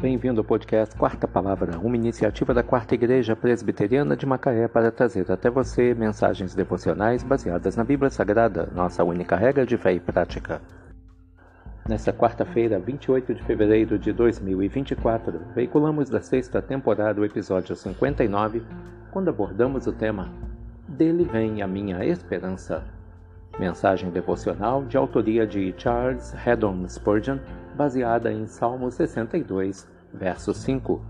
Bem-vindo ao podcast Quarta Palavra, uma iniciativa da Quarta Igreja Presbiteriana de Macaé para trazer até você mensagens devocionais baseadas na Bíblia Sagrada, nossa única regra de fé e prática. Nesta quarta-feira, 28 de fevereiro de 2024, veiculamos da sexta temporada o episódio 59, quando abordamos o tema Dele vem a minha esperança. Mensagem devocional de autoria de Charles Haddon Spurgeon, baseada em Salmo 62, verso 5.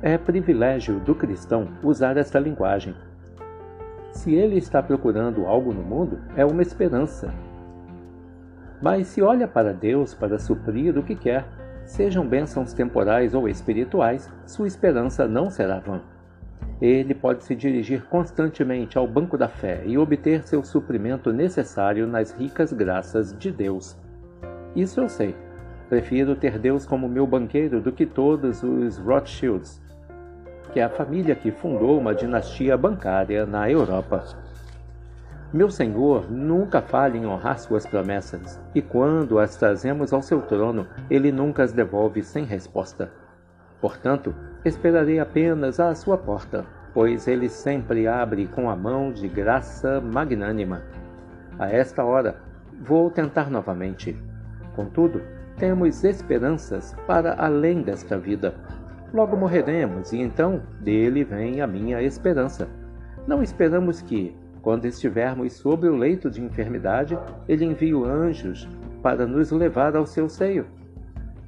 É privilégio do cristão usar esta linguagem. Se ele está procurando algo no mundo, é uma esperança. Mas se olha para Deus para suprir o que quer, sejam bênçãos temporais ou espirituais, sua esperança não será vã. Ele pode se dirigir constantemente ao banco da fé e obter seu suprimento necessário nas ricas graças de Deus. Isso eu sei. Prefiro ter Deus como meu banqueiro do que todos os Rothschilds, que é a família que fundou uma dinastia bancária na Europa. Meu Senhor nunca falha em honrar suas promessas, e quando as trazemos ao seu trono, ele nunca as devolve sem resposta. Portanto, esperarei apenas à sua porta, pois ele sempre abre com a mão de graça magnânima. A esta hora, vou tentar novamente. Contudo, temos esperanças para além desta vida. Logo morreremos e então dele vem a minha esperança. Não esperamos que, quando estivermos sobre o leito de enfermidade, ele envie anjos para nos levar ao seu seio.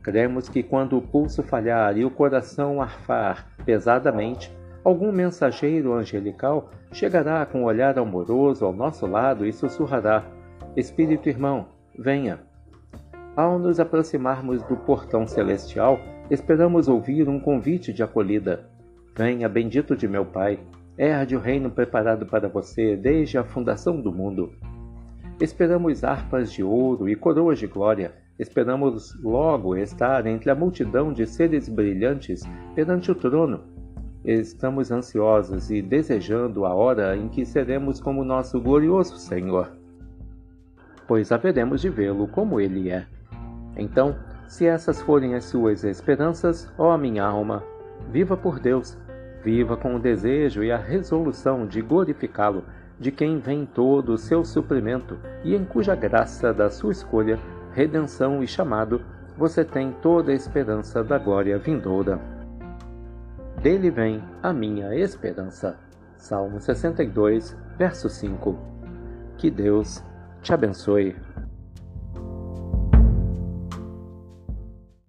Cremos que quando o pulso falhar e o coração arfar pesadamente, algum mensageiro angelical chegará com um olhar amoroso ao nosso lado e sussurrará: Espírito irmão, venha. Ao nos aproximarmos do portão celestial, esperamos ouvir um convite de acolhida. Venha, bendito de meu Pai, herde o reino preparado para você desde a fundação do mundo. Esperamos harpas de ouro e coroas de glória Esperamos logo estar entre a multidão de seres brilhantes perante o trono. Estamos ansiosos e desejando a hora em que seremos como nosso glorioso Senhor, pois haveremos de vê-lo como ele é. Então, se essas forem as suas esperanças, ó minha alma, viva por Deus, viva com o desejo e a resolução de glorificá-lo, de quem vem todo o seu suprimento e em cuja graça da sua escolha redenção e chamado, você tem toda a esperança da glória vindoura. Dele vem a minha esperança. Salmo 62, verso 5. Que Deus te abençoe.